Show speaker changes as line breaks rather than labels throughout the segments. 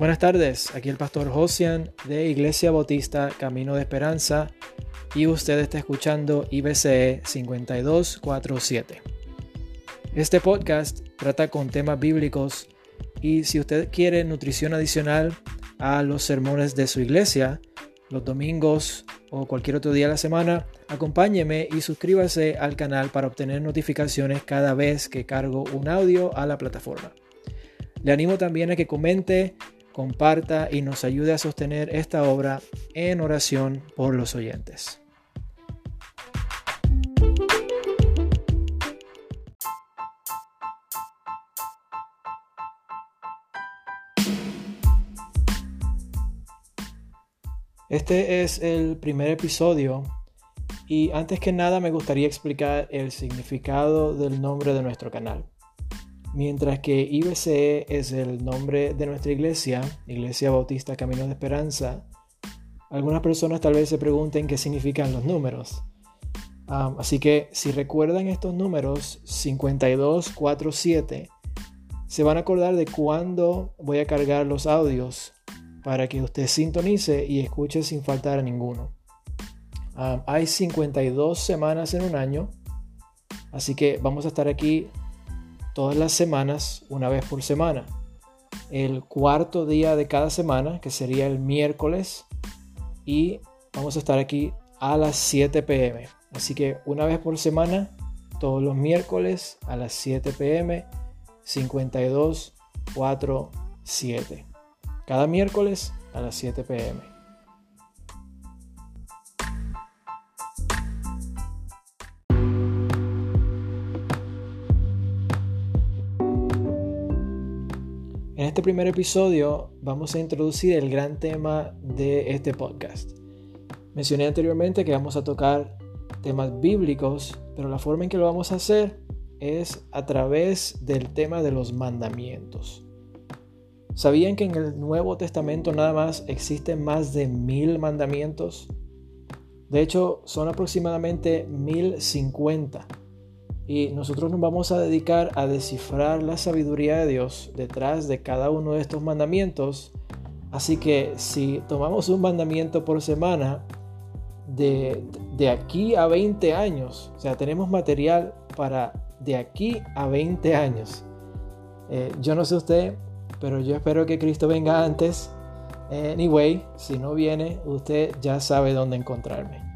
Buenas tardes, aquí el pastor Josian de Iglesia Bautista Camino de Esperanza y usted está escuchando IBCE 5247. Este podcast trata con temas bíblicos y si usted quiere nutrición adicional a los sermones de su iglesia, los domingos o cualquier otro día de la semana, acompáñeme y suscríbase al canal para obtener notificaciones cada vez que cargo un audio a la plataforma. Le animo también a que comente comparta y nos ayude a sostener esta obra en oración por los oyentes. Este es el primer episodio y antes que nada me gustaría explicar el significado del nombre de nuestro canal. Mientras que IBCE es el nombre de nuestra iglesia, Iglesia Bautista Camino de Esperanza, algunas personas tal vez se pregunten qué significan los números. así que si recuerdan estos números 5247, se van a acordar de cuándo voy a cargar los audios para que usted sintonice y escuche sin faltar a ninguno. hay 52 semanas en un año, así que vamos a estar aquí todas las semanas, una vez por semana. El cuarto día de cada semana, que sería el miércoles, y vamos a estar aquí a las 7 pm. Así que una vez por semana, todos los miércoles a las 7 pm, 52 4 7. Cada miércoles a las 7 pm. Este primer episodio vamos a introducir el gran tema de este podcast. Mencioné anteriormente que vamos a tocar temas bíblicos, pero la forma en que lo vamos a hacer es a través del tema de los mandamientos. ¿Sabían que en el Nuevo Testamento nada más existen más de mil mandamientos? De hecho, son aproximadamente mil cincuenta y nosotros nos vamos a dedicar a descifrar la sabiduría de Dios detrás de cada uno de estos mandamientos. Así que si tomamos un mandamiento por semana, de, aquí a 20 años, o sea, tenemos material para de aquí a 20 años. Eh, yo no sé usted, pero yo espero que Cristo venga antes. Anyway, si no viene, usted ya sabe dónde encontrarme.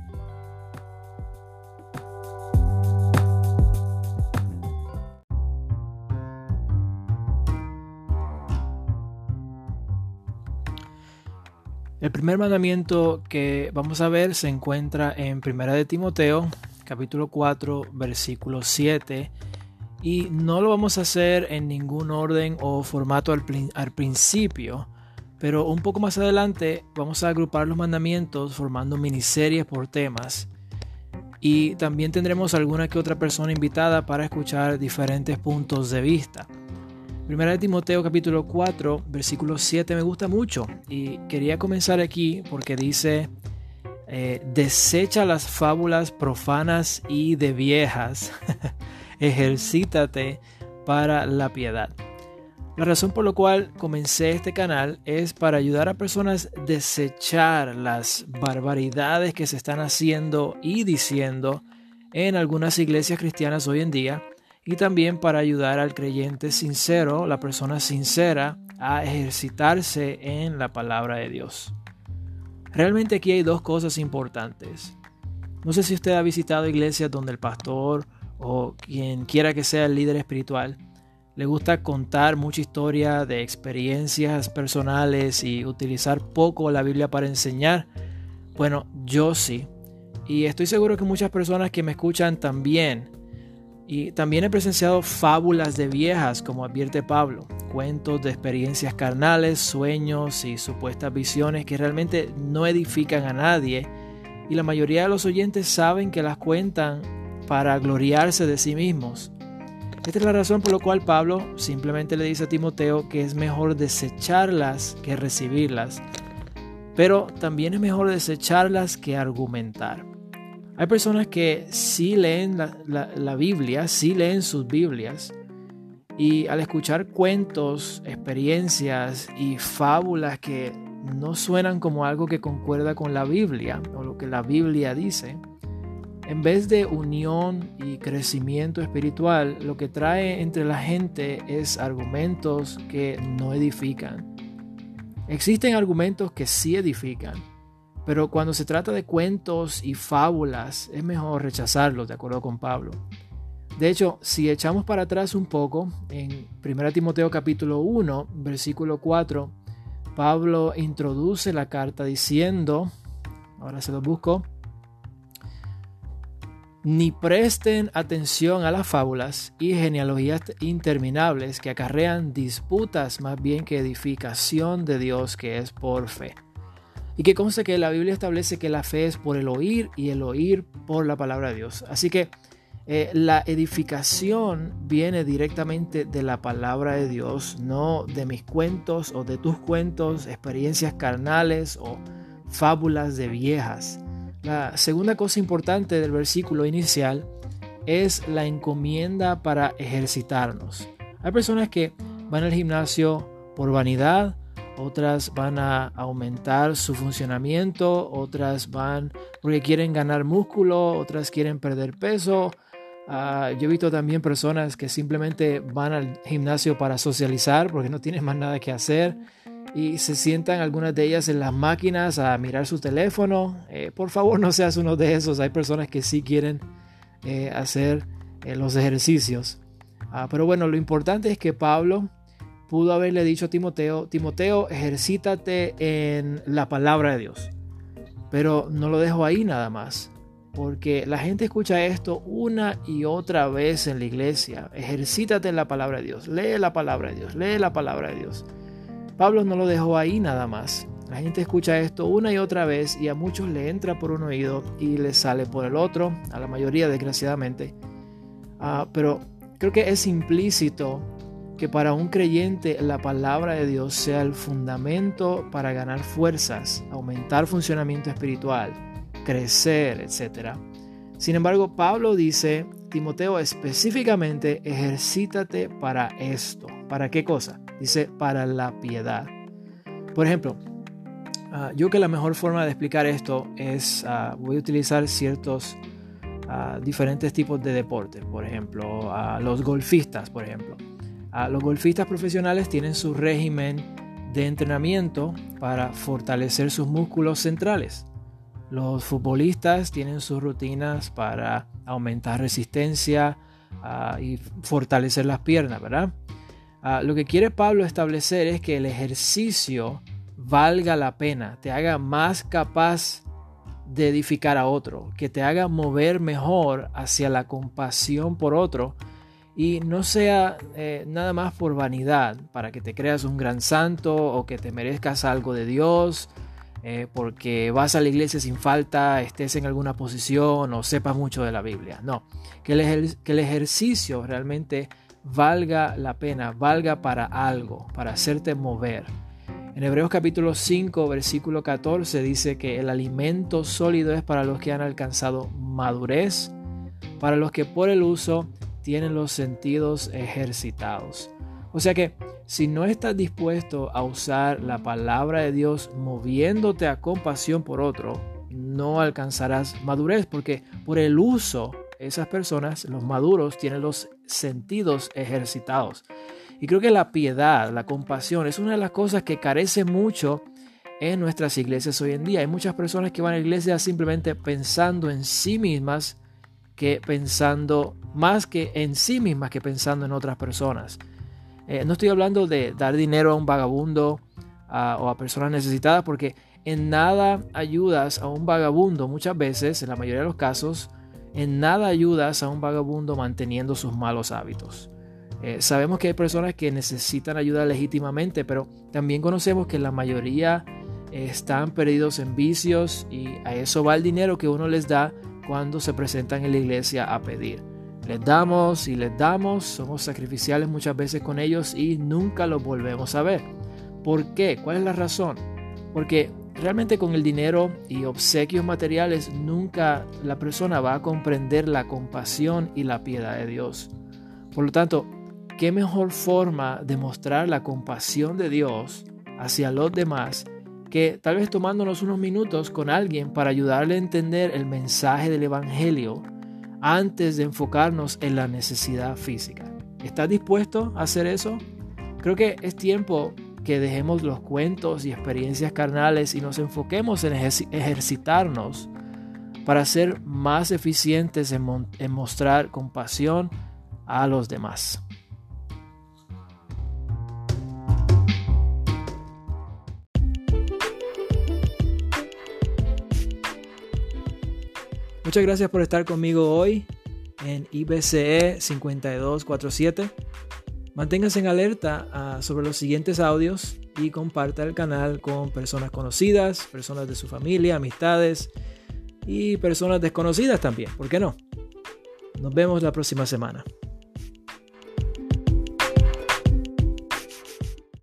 El primer mandamiento que vamos a ver se encuentra en Primera de Timoteo, capítulo 4, versículo 7. Y no lo vamos a hacer en ningún orden o formato al, al principio, pero un poco más adelante vamos a agrupar los mandamientos formando miniseries por temas. Y también tendremos alguna que otra persona invitada para escuchar diferentes puntos de vista. Primera de Timoteo capítulo 4, versículo 7 me gusta mucho y quería comenzar aquí porque dice, eh, desecha las fábulas profanas y de viejas, ejercítate para la piedad. La razón por la cual comencé este canal es para ayudar a personas a desechar las barbaridades que se están haciendo y diciendo en algunas iglesias cristianas hoy en día y también para ayudar al creyente sincero, la persona sincera, a ejercitarse en la palabra de Dios. Realmente aquí hay dos cosas importantes. No sé si usted ha visitado iglesias donde el pastor o quien quiera que sea el líder espiritual le gusta contar mucha historia de experiencias personales y utilizar poco la Biblia para enseñar. Bueno, yo sí. Y estoy seguro que muchas personas que me escuchan también y también he presenciado fábulas de viejas, como advierte Pablo, cuentos de experiencias carnales, sueños y supuestas visiones que realmente no edifican a nadie. Y la mayoría de los oyentes saben que las cuentan para gloriarse de sí mismos. Esta es la razón por la cual Pablo simplemente le dice a Timoteo que es mejor desecharlas que recibirlas. Pero también es mejor desecharlas que argumentar. Hay personas que sí leen la, Biblia, sí leen sus Biblias, Y al escuchar cuentos, experiencias y fábulas que no suenan como algo que concuerda con la Biblia o lo que la Biblia dice, en vez de unión y crecimiento espiritual, lo que trae entre la gente es argumentos que no edifican. Existen argumentos que sí edifican, pero cuando se trata de cuentos y fábulas es mejor rechazarlos, de acuerdo con Pablo. De hecho, si echamos para atrás un poco, en 1 Timoteo capítulo 1, versículo 4, Pablo introduce la carta diciendo, ahora se lo busco, ni presten atención a las fábulas y genealogías interminables que acarrean disputas más bien que edificación de Dios que es por fe. Y que conste que la Biblia establece que la fe es por el oír y el oír por la palabra de Dios. Así que eh, la edificación viene directamente de la palabra de Dios, no de mis cuentos o de tus cuentos, experiencias carnales o fábulas de viejas. La segunda cosa importante del versículo inicial es la encomienda para ejercitarnos. Hay personas que van al gimnasio por vanidad, otras van a aumentar su funcionamiento, otras van porque quieren ganar músculo, otras quieren perder peso. Ah, yo he visto también personas que simplemente van al gimnasio para socializar porque no tienen más nada que hacer y se sientan algunas de ellas en las máquinas a mirar su teléfono. Eh, por favor, no seas uno de esos. Hay personas que sí quieren eh, hacer eh, los ejercicios. Ah, pero bueno, lo importante es que Pablo pudo haberle dicho a Timoteo, Timoteo, ejercítate en la palabra de Dios. Pero no lo dejo ahí nada más. Porque la gente escucha esto una y otra vez en la iglesia. Ejercítate en la palabra de Dios. Lee la palabra de Dios. Lee la palabra de Dios. Pablo no lo dejó ahí nada más. La gente escucha esto una y otra vez y a muchos le entra por un oído y le sale por el otro, a la mayoría desgraciadamente. Ah, pero creo que es implícito que para un creyente la palabra de Dios sea el fundamento para ganar fuerzas, aumentar funcionamiento espiritual, crecer, etc. Sin embargo, Pablo dice, Timoteo específicamente, ejercítate para esto. ¿Para qué cosa? Dice, para la piedad. Por ejemplo, ah, yo que la mejor forma de explicar esto es, ah, voy a utilizar ciertos ah, diferentes tipos de deportes. Por ejemplo, los golfistas, por ejemplo. Los golfistas profesionales tienen su régimen de entrenamiento para fortalecer sus músculos centrales. Los futbolistas tienen sus rutinas para aumentar resistencia y fortalecer las piernas, ¿verdad? Ah, lo que quiere Pablo establecer es que el ejercicio valga la pena, te haga más capaz de edificar a otro, que te haga mover mejor hacia la compasión por otro y no sea eh, nada más por vanidad, para que te creas un gran santo o que te merezcas algo de Dios, eh, porque vas a la iglesia sin falta, estés en alguna posición o sepas mucho de la Biblia. No, que el, que el ejercicio realmente valga la pena, valga para algo, para hacerte mover. En Hebreos capítulo 5, versículo 14 dice que el alimento sólido es para los que han alcanzado madurez, para los que por el uso tienen los sentidos ejercitados. O sea que si no estás dispuesto a usar la palabra de Dios moviéndote a compasión por otro, no alcanzarás madurez porque por el uso esas personas, los maduros, tienen los sentidos ejercitados. Y creo que la piedad, la compasión, es una de las cosas que carece mucho en nuestras iglesias hoy en día. Hay muchas personas que van a la iglesia simplemente pensando en sí mismas que pensando más que en sí mismas que pensando en otras personas. Eh, no estoy hablando de dar dinero a un vagabundo o a personas necesitadas porque en nada ayudas a un vagabundo muchas veces, en la mayoría de los casos, en nada ayudas a un vagabundo manteniendo sus malos hábitos. Eh, sabemos que hay personas que necesitan ayuda legítimamente, pero también conocemos que la mayoría están perdidos en vicios y a eso va el dinero que uno les da cuando se presentan en la iglesia a pedir. Les damos y les damos, somos sacrificiales muchas veces con ellos y nunca los volvemos a ver. ¿Por qué? ¿Cuál es la razón? Porque Realmente con el dinero y obsequios materiales nunca la persona va a comprender la compasión y la piedad de Dios. Por lo tanto, qué mejor forma de mostrar la compasión de Dios hacia los demás que tal vez tomándonos unos minutos con alguien para ayudarle a entender el mensaje del Evangelio antes de enfocarnos en la necesidad física. ¿Estás dispuesto a hacer eso? Creo que es tiempo que dejemos los cuentos y experiencias carnales y nos enfoquemos en ejercitarnos para ser más eficientes en, en mostrar compasión a los demás. Muchas gracias por estar conmigo hoy en IBCE 5247. Manténgase en alerta ah, sobre los siguientes audios y comparta el canal con personas conocidas, personas de su familia, amistades y personas desconocidas también. ¿Por qué no? Nos vemos la próxima semana.